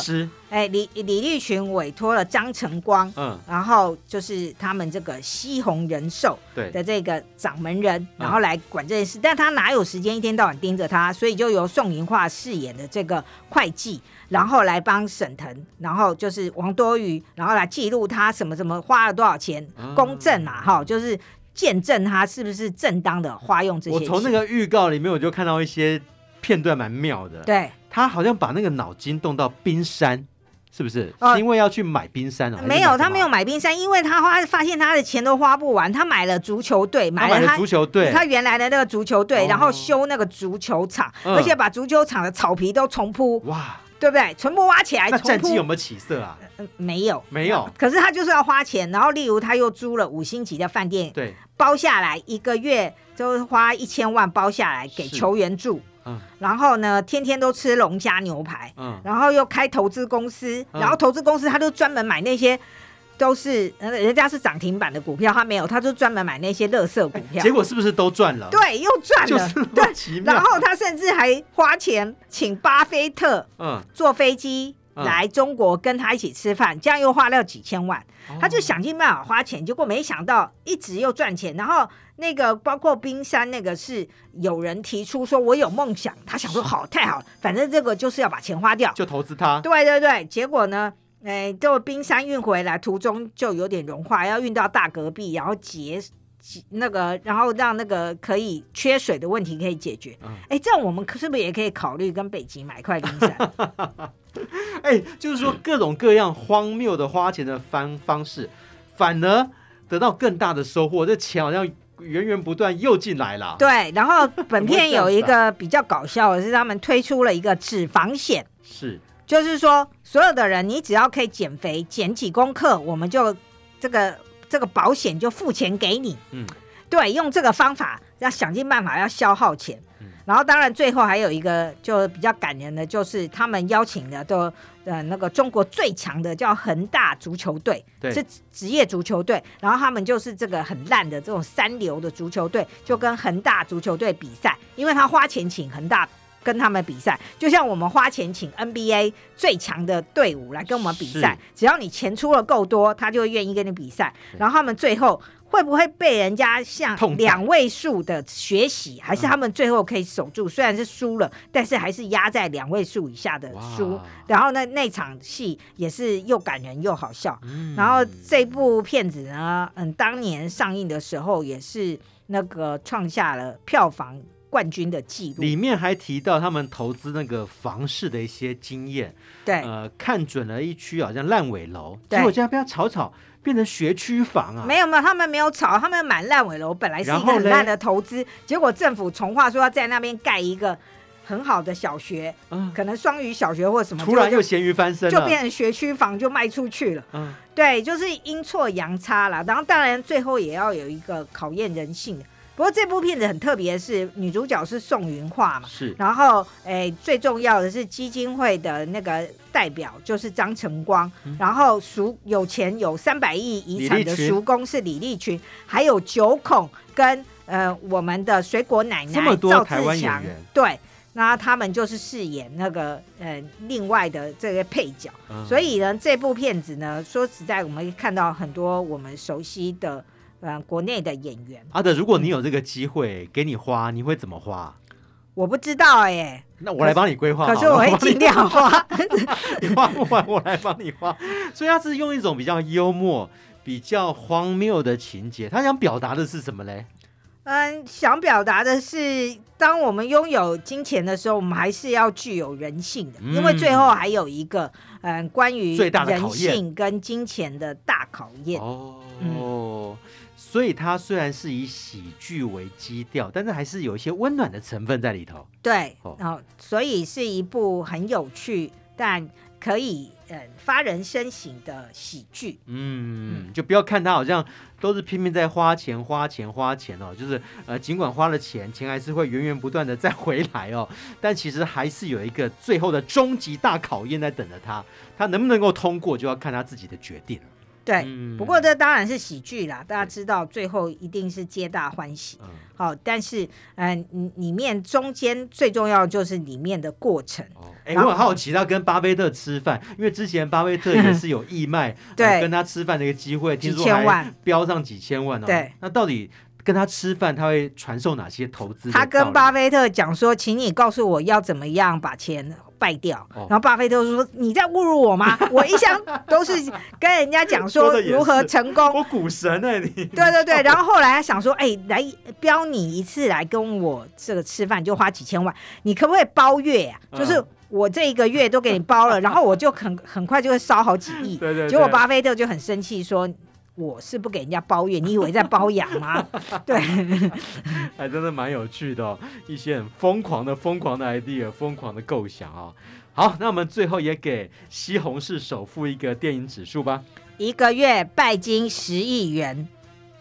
Speaker 3: 哎，李李立群委托了张晨光，嗯，然后就是他们这个西红人寿的这个掌门人，然后来管这件事，嗯、但他哪有时间一天到晚盯着他，所以就由宋银化饰演的这个会计，然后来帮沈腾，然后就是王多鱼，然后来记录他什么什么花了多少钱，嗯、公正嘛，哈，就是见证他是不是正当的花用这些。
Speaker 2: 我从那个预告里面我就看到一些。片段蛮妙的，
Speaker 3: 对，
Speaker 2: 他好像把那个脑筋动到冰山，是不是？因为要去买冰山啊？
Speaker 3: 没有，他没有买冰山，因为他花发现他的钱都花不完，他买了足球队，买了
Speaker 2: 足球队，
Speaker 3: 他原来的那个足球队，哦、然后修那个足球场，嗯、而且把足球场的草皮都重铺，哇，对不对？全部挖起来，
Speaker 2: 那战绩有没有起色啊？
Speaker 3: 嗯，没有，
Speaker 2: 没有。
Speaker 3: 可是他就是要花钱，然后例如他又租了五星级的饭店，
Speaker 2: 对，
Speaker 3: 包下来一个月就花一千万包下来给球员住。然后呢，天天都吃龙虾牛排，嗯，然后又开投资公司，嗯、然后投资公司他就专门买那些都是人家是涨停板的股票，他没有，他就专门买那些垃圾股票。
Speaker 2: 结果是不是都赚了？
Speaker 3: 对，又赚了。
Speaker 2: 就是
Speaker 3: 对，然后他甚至还花钱请巴菲特，
Speaker 2: 嗯，
Speaker 3: 坐飞机来中国跟他一起吃饭，嗯、这样又花了几千万。他就想尽办法花钱，结果没想到一直又赚钱。然后那个包括冰山那个是有人提出说，我有梦想，他想说好太好了，反正这个就是要把钱花掉，
Speaker 2: 就投资他。
Speaker 3: 对对对，结果呢，哎，就冰山运回来途中就有点融化，要运到大隔壁，然后结那个，然后让那个可以缺水的问题可以解决。哎、嗯，这样我们是不是也可以考虑跟北极买一块冰山？
Speaker 2: 哎，就是说各种各样荒谬的花钱的方方式，反而得到更大的收获，这钱好像源源不断又进来了。
Speaker 3: 对，然后本片有一个比较搞笑的是，他们推出了一个脂肪险，
Speaker 2: 是，
Speaker 3: 就是说所有的人，你只要可以减肥减几公克，我们就这个这个保险就付钱给你。嗯，对，用这个方法要想尽办法要消耗钱。然后，当然，最后还有一个就比较感人的，就是他们邀请的都呃那个中国最强的叫恒大足球队，
Speaker 2: 对
Speaker 3: 是职业足球队。然后他们就是这个很烂的这种三流的足球队，就跟恒大足球队比赛，因为他花钱请恒大跟他们比赛，就像我们花钱请 NBA 最强的队伍来跟我们比赛，只要你钱出了够多，他就会愿意跟你比赛。然后他们最后。会不会被人家像两位数的学习，还是他们最后可以守住？虽然是输了，但是还是压在两位数以下的输。然后呢，那场戏也是又感人又好笑。然后这部片子呢，嗯，当年上映的时候也是那个创下了票房冠军的记录。
Speaker 2: 里面还提到他们投资那个房市的一些经验。
Speaker 3: 对，
Speaker 2: 呃，看准了一区好像烂尾楼，结果这样被他炒炒。变成学区房啊？
Speaker 3: 没有没有，他们没有炒，他们买烂尾楼，本来是一个很烂的投资，结果政府重划说要在那边盖一个很好的小学，嗯，可能双语小学或什么，
Speaker 2: 突然又咸鱼翻身，
Speaker 3: 就变成学区房就卖出去了。嗯，对，就是阴错阳差了。然后当然最后也要有一个考验人性的。不过这部片子很特别的是，女主角是宋芸樺嘛，
Speaker 2: 是。
Speaker 3: 然后，诶，最重要的是基金会的那个代表就是张晨光，嗯、然后赎有钱有三百亿遗产的叔公是李立群，还有九孔跟呃我们的水果奶奶赵自强，对，那他们就是饰演那个呃另外的这个配角，嗯、所以呢这部片子呢说实在，我们看到很多我们熟悉的。呃，国内的演员
Speaker 2: 阿德，如果你有这个机会给你花，你会怎么花？
Speaker 3: 我不知道哎、欸。
Speaker 2: 那我来帮你规划。
Speaker 3: 可是我会尽量花。
Speaker 2: 你花不完，我来帮你花。所以他是用一种比较幽默、比较荒谬的情节。他想表达的是什么嘞？
Speaker 3: 嗯，想表达的是，当我们拥有金钱的时候，我们还是要具有人性的，嗯、因为最后还有一个嗯，关于人性跟金钱的大考验。
Speaker 2: 哦。嗯所以它虽然是以喜剧为基调，但是还是有一些温暖的成分在里头。
Speaker 3: 对，然后所以是一部很有趣，但可以呃发人深省的喜剧。
Speaker 2: 嗯，就不要看它好像都是拼命在花钱、花钱、花钱哦，就是呃尽管花了钱，钱还是会源源不断的再回来哦，但其实还是有一个最后的终极大考验在等着他，他能不能够通过，就要看他自己的决定了。
Speaker 3: 对，不过这当然是喜剧啦，大家知道最后一定是皆大欢喜。好，但是嗯，里面中间最重要就是里面的过程。
Speaker 2: 哎，我很好奇，他跟巴菲特吃饭，因为之前巴菲特也是有义卖，对，跟他吃饭的一个机会，听说还标上几千万哦。
Speaker 3: 对，
Speaker 2: 那到底跟他吃饭，他会传授哪些投资？
Speaker 3: 他跟巴菲特讲说，请你告诉我要怎么样把钱。败掉，然后巴菲特说：“你在侮辱我吗？我一向都是跟人家讲说如何成功。
Speaker 2: 我股神哎，你
Speaker 3: 对对对。然后后来他想说，哎，来标你一次来跟我这个吃饭就花几千万，你可不可以包月啊？就是我这一个月都给你包了，然后我就很很快就会烧好几亿。对对。结果巴菲特就很生气说。”我是不给人家包月，你以为在包养吗？对，
Speaker 2: 还真的蛮有趣的哦，一些很疯狂的、疯狂的 idea、疯狂的构想啊、哦。好，那我们最后也给西红柿首富一个电影指数吧。
Speaker 3: 一个月拜金十亿元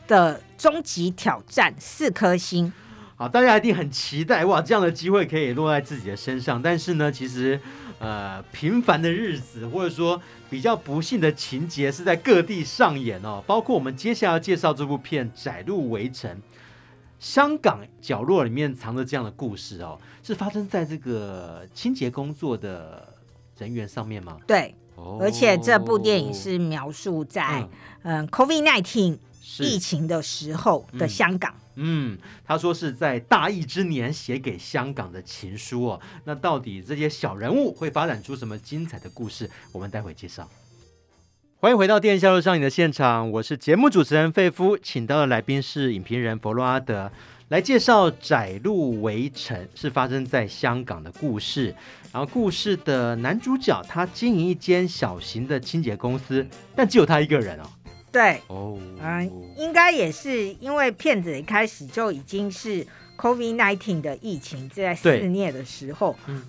Speaker 3: 的终极挑战，四颗星。
Speaker 2: 好，大家一定很期待哇，这样的机会可以落在自己的身上。但是呢，其实呃，平凡的日子或者说比较不幸的情节是在各地上演哦。包括我们接下来要介绍这部片《窄路围城》，香港角落里面藏着这样的故事哦，是发生在这个清洁工作的人员上面吗？
Speaker 3: 对，哦、而且这部电影是描述在嗯。COVID nineteen 疫情的时候的香港，
Speaker 2: 嗯，嗯，他说是在大疫之年写给香港的情书哦。那到底这些小人物会发展出什么精彩的故事？我们待会介绍。欢迎回到电影销售上映的现场，我是节目主持人费夫，请到的来宾是影评人佛洛阿德，来介绍《窄路围城》，是发生在香港的故事。然后故事的男主角他经营一间小型的清洁公司，但只有他一个人哦。
Speaker 3: 对，哦，嗯，应该也是因为骗子一开始就已经是 COVID nineteen 的疫情在肆虐的时候，嗯，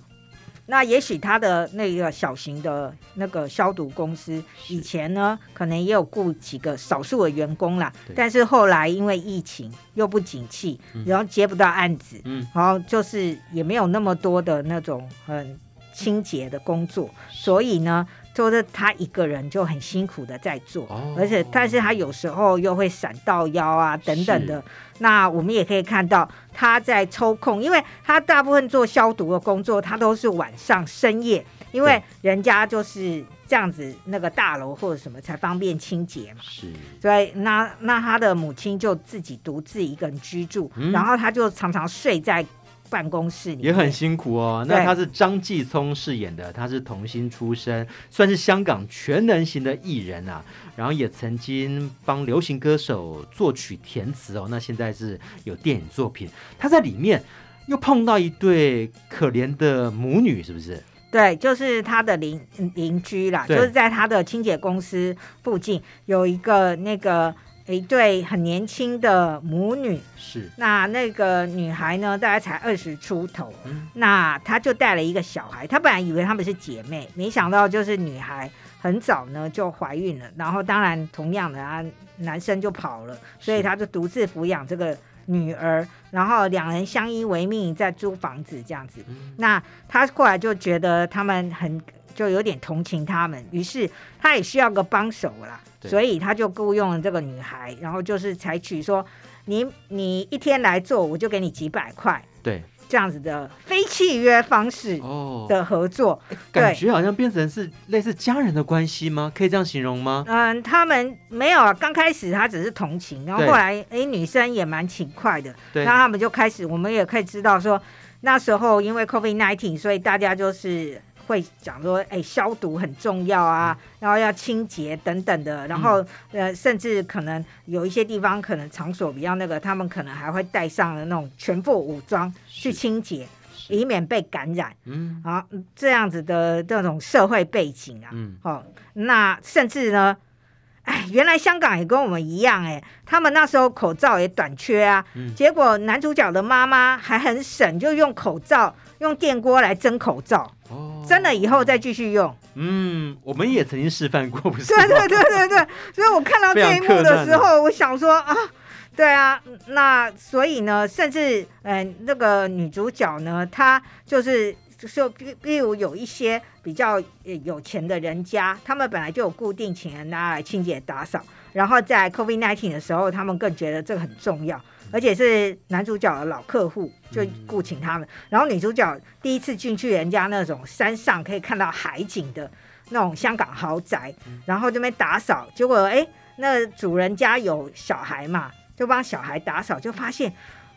Speaker 3: 那也许他的那个小型的那个消毒公司以前呢，可能也有雇几个少数的员工啦，但是后来因为疫情又不景气，然后接不到案子，嗯，然后就是也没有那么多的那种很清洁的工作，所以呢。就是他一个人就很辛苦的在做，哦、而且但是他有时候又会闪到腰啊等等的。那我们也可以看到他在抽空，因为他大部分做消毒的工作，他都是晚上深夜，因为人家就是这样子那个大楼或者什么才方便清洁嘛。是，所以那那他的母亲就自己独自一个人居住，嗯、然后他就常常睡在。办公室里也
Speaker 2: 很辛苦哦。那他是张继聪饰演的，他是童星出身，算是香港全能型的艺人啊。然后也曾经帮流行歌手作曲填词哦。那现在是有电影作品，他在里面又碰到一对可怜的母女，是不是？
Speaker 3: 对，就是他的邻邻居啦，就是在他的清洁公司附近有一个那个。一对很年轻的母女，是那那个女孩呢，大概才二十出头，嗯、那她就带了一个小孩，她本来以为她们是姐妹，没想到就是女孩很早呢就怀孕了，然后当然同样的啊，男生就跑了，所以她就独自抚养这个女儿，然后两人相依为命，在租房子这样子。嗯、那她过来就觉得他们很。就有点同情他们，于是她也需要个帮手啦，对所以他就雇佣了这个女孩，然后就是采取说，你你一天来做，我就给你几百块，对，这样子的非契约方式的合作，
Speaker 2: 感觉好像变成是类似家人的关系吗？可以这样形容吗？
Speaker 3: 嗯，他们没有啊，刚开始他只是同情，然后后来哎对，女生也蛮勤快的，对，然后他们就开始，我们也可以知道说，那时候因为 COVID nineteen，所以大家就是。会讲说，哎，消毒很重要啊，然后要清洁等等的，然后呃，甚至可能有一些地方可能场所比较那个，他们可能还会带上了那种全副武装去清洁，以免被感染。嗯，啊，这样子的这种社会背景啊，嗯，哦，那甚至呢，哎，原来香港也跟我们一样，哎，他们那时候口罩也短缺啊，嗯，结果男主角的妈妈还很省，就用口罩。用电锅来蒸口罩，哦，蒸了以后再继续用。
Speaker 2: 嗯，我们也曾经示范过，不是？
Speaker 3: 对对对对对。所以我看到这一幕的时候，我想说啊，对啊，那所以呢，甚至嗯、呃，那个女主角呢，她就是就，比比如有一些比较有钱的人家，他们本来就有固定请人拿来清洁打扫，然后在 COVID-19 的时候，他们更觉得这个很重要。而且是男主角的老客户，就雇请他们。嗯、然后女主角第一次进去人家那种山上可以看到海景的那种香港豪宅，嗯、然后这边打扫，结果哎，那主人家有小孩嘛，就帮小孩打扫，就发现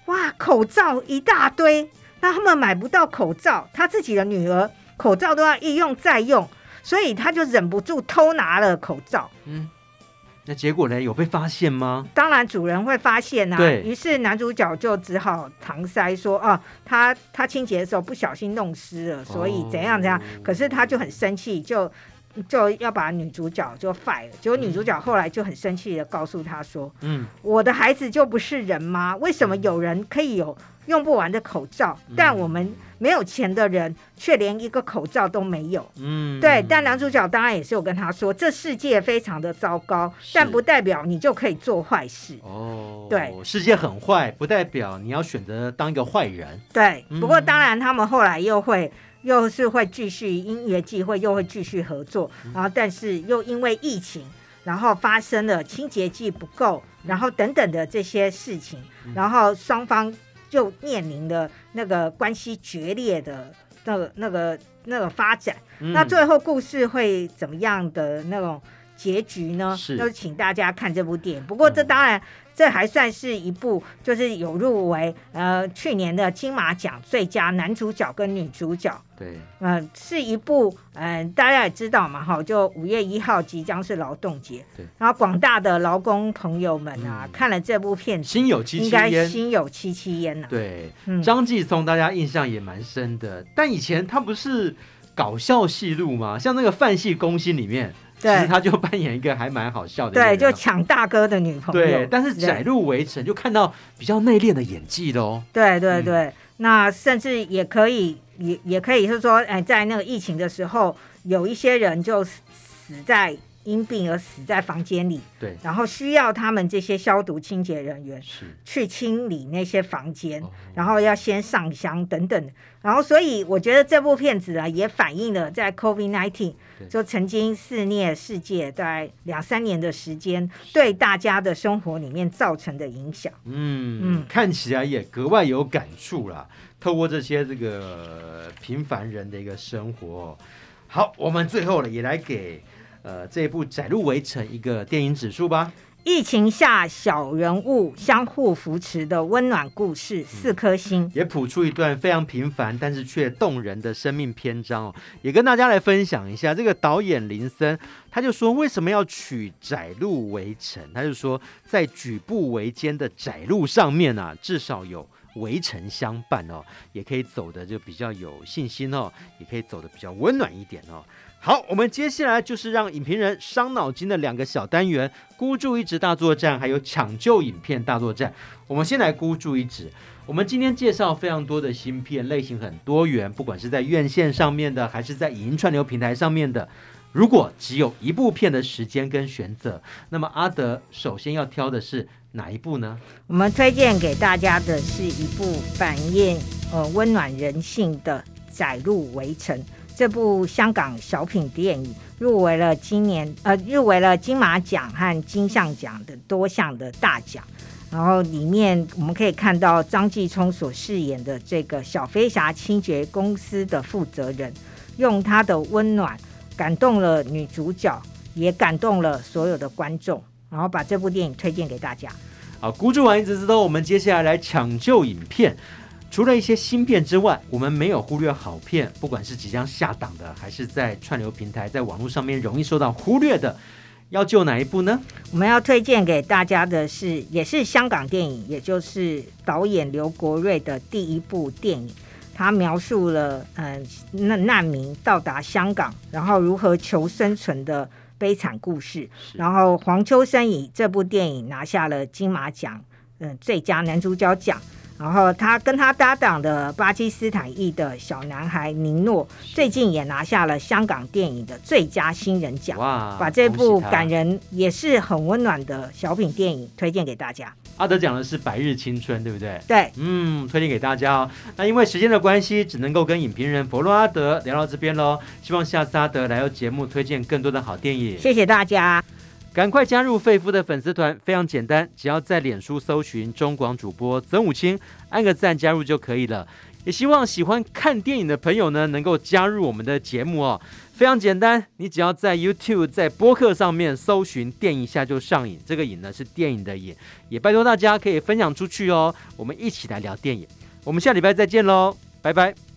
Speaker 3: 哇，口罩一大堆，那他们买不到口罩，他自己的女儿口罩都要一用再用，所以他就忍不住偷拿了口罩。嗯。
Speaker 2: 那结果呢？有被发现吗？
Speaker 3: 当然，主人会发现呐、啊。对。于是男主角就只好搪塞说：“啊，他他清洁的时候不小心弄湿了，所以怎样怎样。”可是他就很生气，就就要把女主角就 fire，结果女主角后来就很生气的告诉他说：“
Speaker 2: 嗯，
Speaker 3: 我的孩子就不是人吗？为什么有人可以有用不完的口罩，
Speaker 2: 嗯、
Speaker 3: 但我们没有钱的人却连一个口罩都没有？”
Speaker 2: 嗯，
Speaker 3: 对。但男主角当然也是有跟他说：“这世界非常的糟糕，但不代表你就可以做坏事。”
Speaker 2: 哦，
Speaker 3: 对，
Speaker 2: 世界很坏，不代表你要选择当一个坏人。
Speaker 3: 对，
Speaker 2: 嗯、
Speaker 3: 不过当然他们后来又会。又是会继续因缘际会，又会继续合作，然后但是又因为疫情，然后发生了清洁剂不够，然后等等的这些事情，然后双方就面临的那个关系决裂的那个那个那个发展。嗯、那最后故事会怎么样的那种结局呢？是，就请大家看这部电影。不过这当然。嗯这还算是一部，就是有入围呃去年的金马奖最佳男主角跟女主角。
Speaker 2: 对，
Speaker 3: 嗯、呃，是一部嗯、呃，大家也知道嘛，哈，就五月一号即将是劳动节，
Speaker 2: 对，
Speaker 3: 然后广大的劳工朋友们啊，嗯、看了这部片子，
Speaker 2: 心有戚戚焉，
Speaker 3: 应该心有戚戚焉呐。
Speaker 2: 对，
Speaker 3: 嗯、
Speaker 2: 张继聪大家印象也蛮深的，但以前他不是搞笑戏路吗？像那个《范戏攻心》里面。对其实他就扮演一个还蛮好笑的，对，
Speaker 3: 就抢大哥的女朋友。
Speaker 2: 对，但是载入围城就看到比较内敛的演技喽。
Speaker 3: 对对对，嗯、那甚至也可以，也也可以是说，哎，在那个疫情的时候，有一些人就死在。因病而死在房间里，
Speaker 2: 对，
Speaker 3: 然后需要他们这些消毒清洁人员
Speaker 2: 是
Speaker 3: 去清理那些房间，
Speaker 2: 哦、
Speaker 3: 然后要先上香等等，然后所以我觉得这部片子啊也反映了在 COVID-19 就曾经肆虐世界大概两三年的时间，对大家的生活里面造成的影响。
Speaker 2: 嗯嗯，嗯看起来也格外有感触啦。透过这些这个平凡人的一个生活，好，我们最后呢也来给。呃，这一部窄路围城一个电影指数吧。
Speaker 3: 疫情下小人物相互扶持的温暖故事，四颗星。
Speaker 2: 也谱出一段非常平凡但是却动人的生命篇章哦。也跟大家来分享一下，这个导演林森他就说，为什么要取窄路围城？他就说，在举步维艰的窄路上面啊，至少有围城相伴哦，也可以走的就比较有信心哦，也可以走的比较温暖一点哦。好，我们接下来就是让影评人伤脑筋的两个小单元：孤注一掷大作战，还有抢救影片大作战。我们先来孤注一掷。我们今天介绍非常多的新片，类型很多元，不管是在院线上面的，还是在影音串流平台上面的。如果只有一部片的时间跟选择，那么阿德首先要挑的是哪一部呢？
Speaker 3: 我们推荐给大家的是一部反映呃温暖人性的《窄路围城》。这部香港小品电影入围了今年呃入围了金马奖和金像奖的多项的大奖，然后里面我们可以看到张继聪所饰演的这个小飞侠清洁公司的负责人，用他的温暖感动了女主角，也感动了所有的观众，然后把这部电影推荐给大家。
Speaker 2: 好，孤注完一掷之后，我们接下来来抢救影片。除了一些新片之外，我们没有忽略好片，不管是即将下档的，还是在串流平台、在网络上面容易受到忽略的，要救哪一部呢？
Speaker 3: 我们要推荐给大家的是，也是香港电影，也就是导演刘国瑞的第一部电影。他描述了嗯，难难民到达香港，然后如何求生存的悲惨故事。然后黄秋生以这部电影拿下了金马奖嗯最佳男主角奖。然后他跟他搭档的巴基斯坦裔的小男孩尼诺，最近也拿下了香港电影的最佳新人奖。哇！把这部感人也是很温暖的小品电影推荐给大家。
Speaker 2: 阿德讲的是《白日青春》，对不对？
Speaker 3: 对，
Speaker 2: 嗯，推荐给大家哦。那因为时间的关系，只能够跟影评人佛洛阿德聊到这边喽。希望下次阿德来到节目推荐更多的好电影。
Speaker 3: 谢谢大家。
Speaker 2: 赶快加入肺夫的粉丝团，非常简单，只要在脸书搜寻中广主播曾武清，按个赞加入就可以了。也希望喜欢看电影的朋友呢，能够加入我们的节目哦，非常简单，你只要在 YouTube 在播客上面搜寻“电影一下就上瘾”，这个“瘾”呢是电影的“瘾”，也拜托大家可以分享出去哦，我们一起来聊电影。我们下礼拜再见喽，拜拜。